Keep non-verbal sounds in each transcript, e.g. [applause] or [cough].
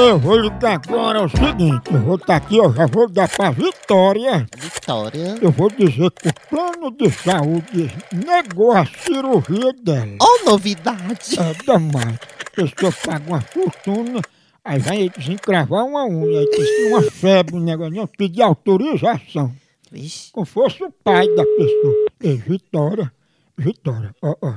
Eu vou ligar agora o seguinte, eu vou estar aqui, eu já vou dar pra Vitória. Vitória. Eu vou dizer que o plano de saúde negou a cirurgia dela. Oh, novidade! É demais. A pessoa paga uma fortuna, aí vai desencravar uma unha, aí tem uma febre, um negócio, não, pedir autorização. Vixe. Como fosse o pai da pessoa. Ei, Vitória, Vitória, ó, ó.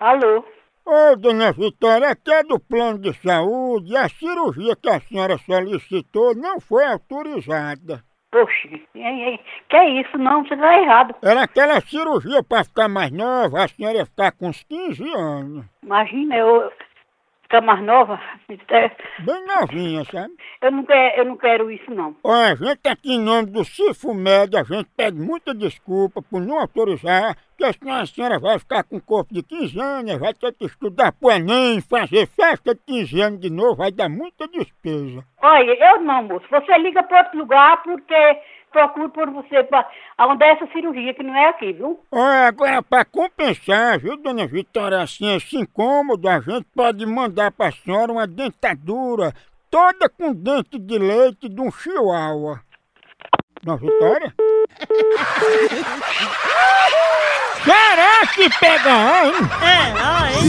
Alô? Ô, dona Vitória, aqui é do plano de saúde, a cirurgia que a senhora solicitou não foi autorizada. Poxa, que é isso? Não, você tá errado. Era aquela cirurgia pra ficar mais nova, a senhora ia ficar com uns 15 anos. Imagina eu ficar mais nova. É, Bem novinha, sabe? Eu não, quero, eu não quero isso, não. Olha, a gente aqui em nome do Cifumed, a gente pede muita desculpa por não autorizar, porque senão a senhora vai ficar com o corpo de 15 anos, vai ter que estudar pro Enem, fazer festa de 15 anos de novo, vai dar muita despesa. Olha, eu não, moço. Você liga para outro lugar porque procuro por você pra, onde é essa cirurgia, que não é aqui, viu? Olha, agora para compensar, viu, dona Vitória, assim, esse incômodo, a gente pode mandar pra senhora uma dentadura toda com dente de leite de um chihuahua. Dona Vitória? [laughs] Será que pega, hein?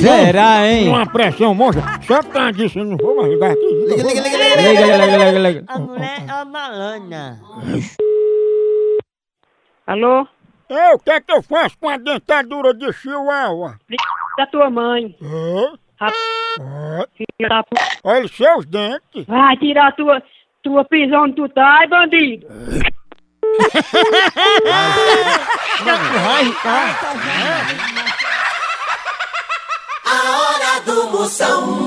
Será, hein? Uma pressão monstra. Só por causa disso eu não vou mais ligar aqui. Liga, liga, liga, liga, Liga, liga, liga, liga, liga. A mulher é uma malana. Alô? Eu, o que é que eu faço com a dentadura de chihuahua? Da tua mãe. Hã? Filha da pu- Olha os seus dentes. Vai tirar tua, tua prisão onde tu tá, ai, bandido. liga. A hora do Moção.